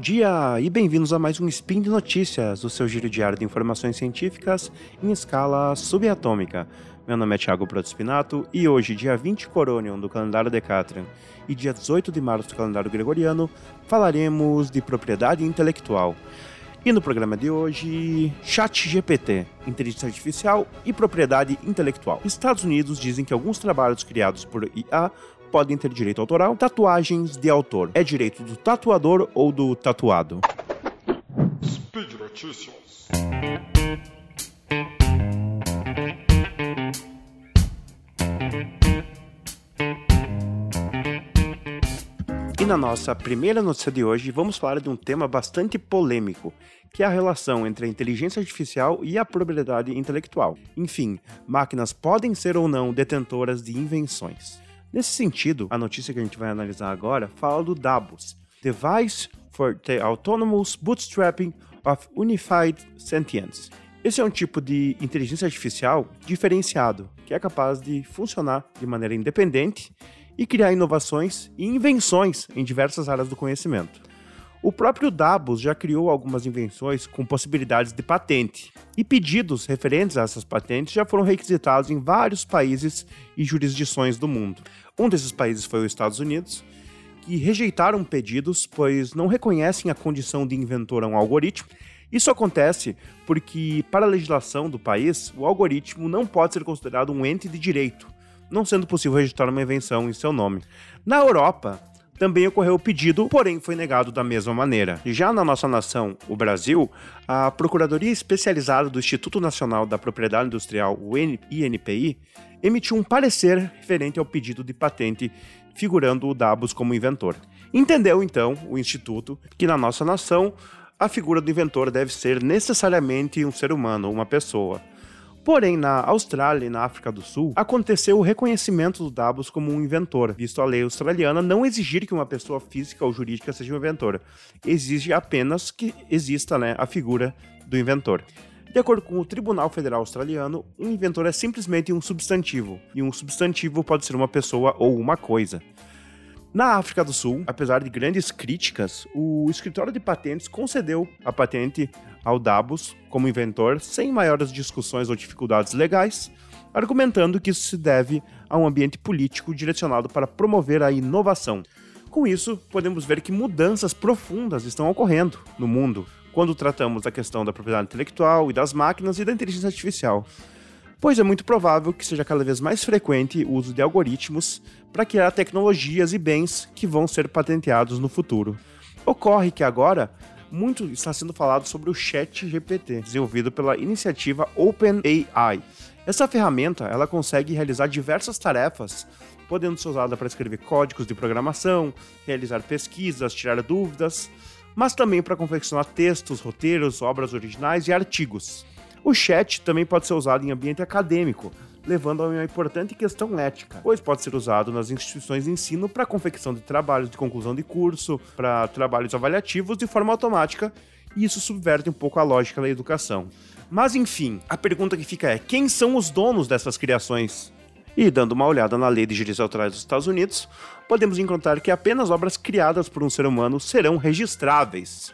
dia e bem-vindos a mais um Spin de Notícias, o seu giro diário de informações científicas em escala subatômica. Meu nome é Thiago Protospinato e hoje, dia 20 Coronion do calendário Decatrian e dia 18 de março do calendário Gregoriano, falaremos de propriedade intelectual. E no programa de hoje, Chat GPT, inteligência artificial e propriedade intelectual. Estados Unidos dizem que alguns trabalhos criados por IA podem ter direito autoral. Tatuagens de autor. É direito do tatuador ou do tatuado? Speed Notícias. E na nossa primeira notícia de hoje, vamos falar de um tema bastante polêmico, que é a relação entre a inteligência artificial e a propriedade intelectual. Enfim, máquinas podem ser ou não detentoras de invenções. Nesse sentido, a notícia que a gente vai analisar agora fala do DABUS, Device for the Autonomous Bootstrapping of Unified Sentience. Esse é um tipo de inteligência artificial diferenciado, que é capaz de funcionar de maneira independente e criar inovações e invenções em diversas áreas do conhecimento. O próprio Dabos já criou algumas invenções com possibilidades de patente, e pedidos referentes a essas patentes já foram requisitados em vários países e jurisdições do mundo. Um desses países foi os Estados Unidos, que rejeitaram pedidos pois não reconhecem a condição de inventor a um algoritmo. Isso acontece porque, para a legislação do país, o algoritmo não pode ser considerado um ente de direito, não sendo possível registrar uma invenção em seu nome. Na Europa, também ocorreu o pedido, porém foi negado da mesma maneira. Já na nossa nação, o Brasil, a Procuradoria Especializada do Instituto Nacional da Propriedade Industrial, o INPI, emitiu um parecer referente ao pedido de patente figurando o Dabos como inventor. Entendeu então o instituto que na nossa nação a figura do inventor deve ser necessariamente um ser humano, uma pessoa. Porém, na Austrália e na África do Sul, aconteceu o reconhecimento do Dabos como um inventor, visto a lei australiana não exigir que uma pessoa física ou jurídica seja um inventor. Exige apenas que exista né, a figura do inventor. De acordo com o Tribunal Federal Australiano, um inventor é simplesmente um substantivo, e um substantivo pode ser uma pessoa ou uma coisa. Na África do Sul, apesar de grandes críticas, o escritório de patentes concedeu a patente ao Dabos como inventor sem maiores discussões ou dificuldades legais, argumentando que isso se deve a um ambiente político direcionado para promover a inovação. Com isso, podemos ver que mudanças profundas estão ocorrendo no mundo quando tratamos da questão da propriedade intelectual e das máquinas e da inteligência artificial pois é muito provável que seja cada vez mais frequente o uso de algoritmos para criar tecnologias e bens que vão ser patenteados no futuro. Ocorre que agora muito está sendo falado sobre o Chat GPT, desenvolvido pela iniciativa OpenAI. Essa ferramenta ela consegue realizar diversas tarefas, podendo ser usada para escrever códigos de programação, realizar pesquisas, tirar dúvidas, mas também para confeccionar textos, roteiros, obras originais e artigos. O chat também pode ser usado em ambiente acadêmico, levando a uma importante questão ética, pois pode ser usado nas instituições de ensino para confecção de trabalhos de conclusão de curso, para trabalhos avaliativos de forma automática, e isso subverte um pouco a lógica da educação. Mas enfim, a pergunta que fica é: quem são os donos dessas criações? E dando uma olhada na lei de direitos autorais dos Estados Unidos, podemos encontrar que apenas obras criadas por um ser humano serão registráveis.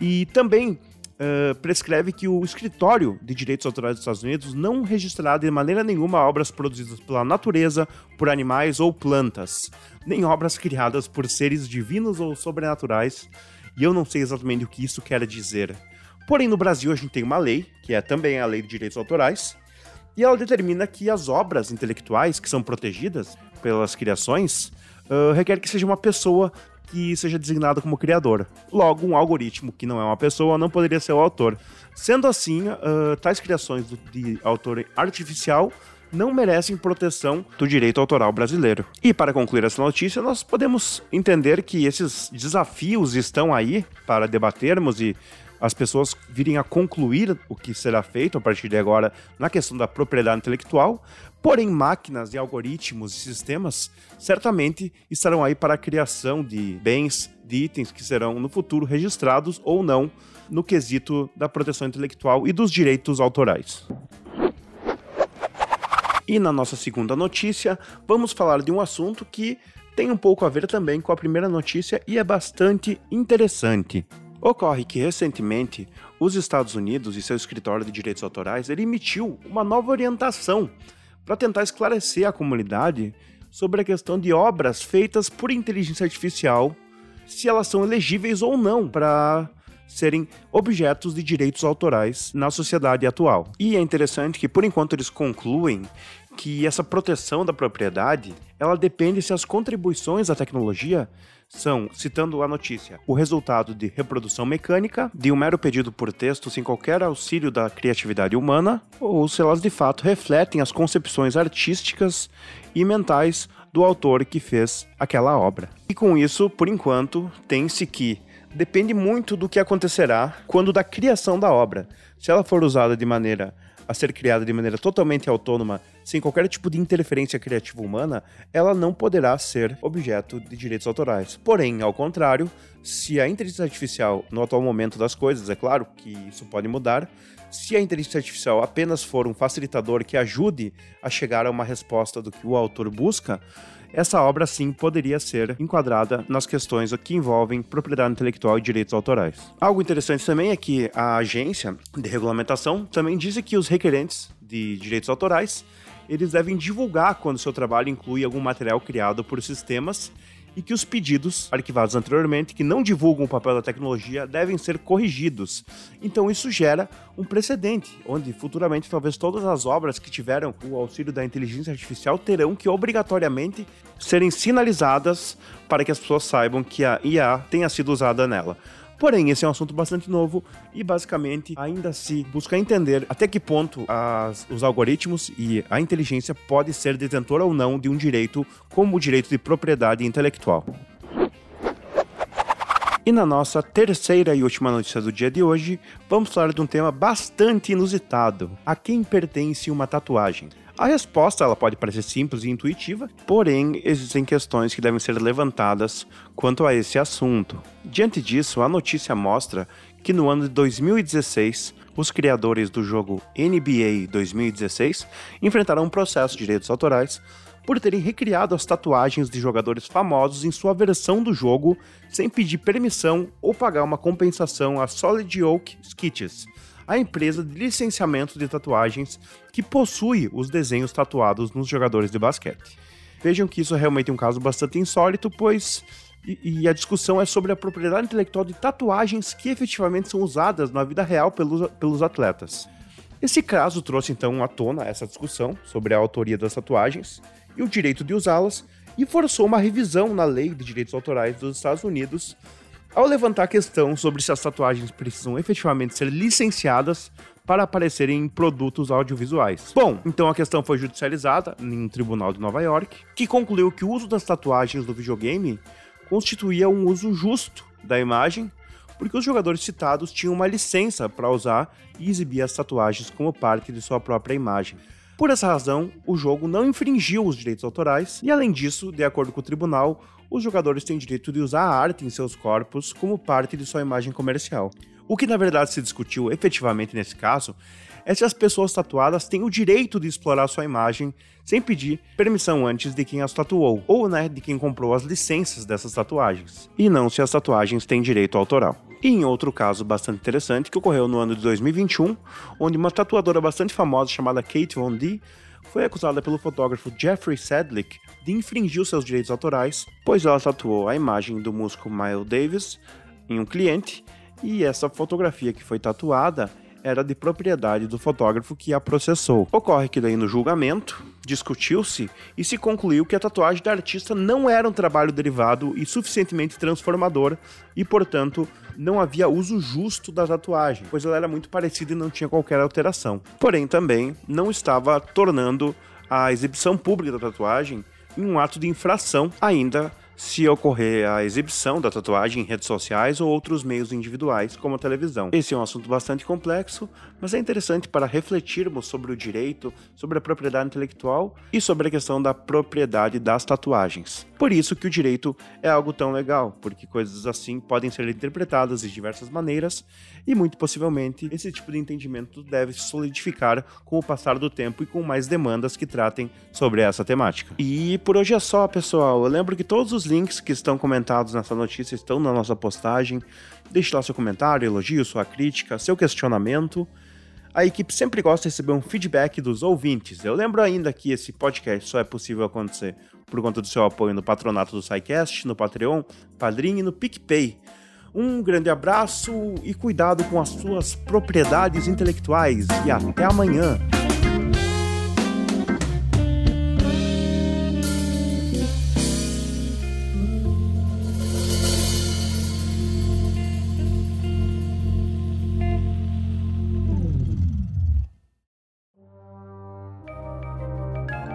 E também uh, prescreve que o escritório de direitos autorais dos Estados Unidos não registrará de maneira nenhuma obras produzidas pela natureza, por animais ou plantas, nem obras criadas por seres divinos ou sobrenaturais, e eu não sei exatamente o que isso quer dizer. Porém, no Brasil a gente tem uma lei, que é também a Lei de Direitos Autorais, e ela determina que as obras intelectuais que são protegidas pelas criações uh, requer que seja uma pessoa que seja designado como criador. Logo, um algoritmo que não é uma pessoa não poderia ser o autor. Sendo assim, uh, tais criações de autor artificial não merecem proteção do direito autoral brasileiro. E para concluir essa notícia, nós podemos entender que esses desafios estão aí para debatermos e as pessoas virem a concluir o que será feito a partir de agora na questão da propriedade intelectual, porém máquinas e algoritmos e sistemas certamente estarão aí para a criação de bens, de itens que serão no futuro registrados ou não no quesito da proteção intelectual e dos direitos autorais. E na nossa segunda notícia, vamos falar de um assunto que tem um pouco a ver também com a primeira notícia e é bastante interessante. Ocorre que recentemente os Estados Unidos e seu escritório de direitos autorais ele emitiu uma nova orientação para tentar esclarecer a comunidade sobre a questão de obras feitas por inteligência artificial, se elas são elegíveis ou não para serem objetos de direitos autorais na sociedade atual. E é interessante que, por enquanto, eles concluem que essa proteção da propriedade ela depende se as contribuições à tecnologia são, citando a notícia, o resultado de reprodução mecânica, de um mero pedido por texto sem qualquer auxílio da criatividade humana, ou se elas de fato refletem as concepções artísticas e mentais do autor que fez aquela obra. E com isso, por enquanto, tem-se que depende muito do que acontecerá quando da criação da obra. Se ela for usada de maneira a ser criada de maneira totalmente autônoma, sem qualquer tipo de interferência criativa humana, ela não poderá ser objeto de direitos autorais. Porém, ao contrário, se a inteligência artificial, no atual momento das coisas, é claro que isso pode mudar, se a inteligência artificial apenas for um facilitador que ajude a chegar a uma resposta do que o autor busca, essa obra sim poderia ser enquadrada nas questões que envolvem propriedade intelectual e direitos autorais. Algo interessante também é que a agência de regulamentação também diz que os requerentes de direitos autorais eles devem divulgar quando seu trabalho inclui algum material criado por sistemas e que os pedidos arquivados anteriormente que não divulgam o papel da tecnologia devem ser corrigidos. Então isso gera um precedente, onde futuramente talvez todas as obras que tiveram o auxílio da inteligência artificial terão que obrigatoriamente serem sinalizadas para que as pessoas saibam que a IA tenha sido usada nela. Porém, esse é um assunto bastante novo e basicamente ainda se busca entender até que ponto as, os algoritmos e a inteligência pode ser detentor ou não de um direito como o direito de propriedade intelectual. E na nossa terceira e última notícia do dia de hoje, vamos falar de um tema bastante inusitado: a quem pertence uma tatuagem? A resposta ela pode parecer simples e intuitiva, porém existem questões que devem ser levantadas quanto a esse assunto. Diante disso, a notícia mostra que no ano de 2016, os criadores do jogo NBA 2016 enfrentaram um processo de direitos autorais por terem recriado as tatuagens de jogadores famosos em sua versão do jogo sem pedir permissão ou pagar uma compensação a Solid Oak Sketches, a empresa de licenciamento de tatuagens que possui os desenhos tatuados nos jogadores de basquete. Vejam que isso é realmente um caso bastante insólito, pois e, e, a discussão é sobre a propriedade intelectual de tatuagens que efetivamente são usadas na vida real pelos, pelos atletas. Esse caso trouxe então à tona essa discussão sobre a autoria das tatuagens e o direito de usá-las e forçou uma revisão na lei de direitos autorais dos Estados Unidos ao levantar a questão sobre se as tatuagens precisam efetivamente ser licenciadas para aparecerem em produtos audiovisuais. Bom, então a questão foi judicializada em um tribunal de Nova York, que concluiu que o uso das tatuagens do videogame constituía um uso justo da imagem, porque os jogadores citados tinham uma licença para usar e exibir as tatuagens como parte de sua própria imagem. Por essa razão, o jogo não infringiu os direitos autorais, e além disso, de acordo com o tribunal, os jogadores têm direito de usar a arte em seus corpos como parte de sua imagem comercial. O que na verdade se discutiu efetivamente nesse caso é se as pessoas tatuadas têm o direito de explorar sua imagem sem pedir permissão antes de quem as tatuou, ou né, de quem comprou as licenças dessas tatuagens, e não se as tatuagens têm direito autoral. E em outro caso bastante interessante que ocorreu no ano de 2021, onde uma tatuadora bastante famosa chamada Kate Von D foi acusada pelo fotógrafo Jeffrey Sedlick de infringir seus direitos autorais, pois ela tatuou a imagem do músico Miles Davis em um cliente e essa fotografia que foi tatuada era de propriedade do fotógrafo que a processou. Ocorre que daí no julgamento discutiu-se e se concluiu que a tatuagem da artista não era um trabalho derivado e suficientemente transformador e, portanto, não havia uso justo da tatuagem, pois ela era muito parecida e não tinha qualquer alteração. Porém, também não estava tornando a exibição pública da tatuagem em um ato de infração, ainda se ocorrer a exibição da tatuagem em redes sociais ou outros meios individuais, como a televisão. Esse é um assunto bastante complexo, mas é interessante para refletirmos sobre o direito, sobre a propriedade intelectual e sobre a questão da propriedade das tatuagens. Por isso que o direito é algo tão legal, porque coisas assim podem ser interpretadas de diversas maneiras e muito possivelmente esse tipo de entendimento deve se solidificar com o passar do tempo e com mais demandas que tratem sobre essa temática. E por hoje é só, pessoal. Eu lembro que todos os links que estão comentados nessa notícia estão na nossa postagem. Deixe lá seu comentário, elogio, sua crítica, seu questionamento a equipe sempre gosta de receber um feedback dos ouvintes. Eu lembro ainda que esse podcast só é possível acontecer por conta do seu apoio no patronato do SciCast, no Patreon, Padrim e no PicPay. Um grande abraço e cuidado com as suas propriedades intelectuais e até amanhã!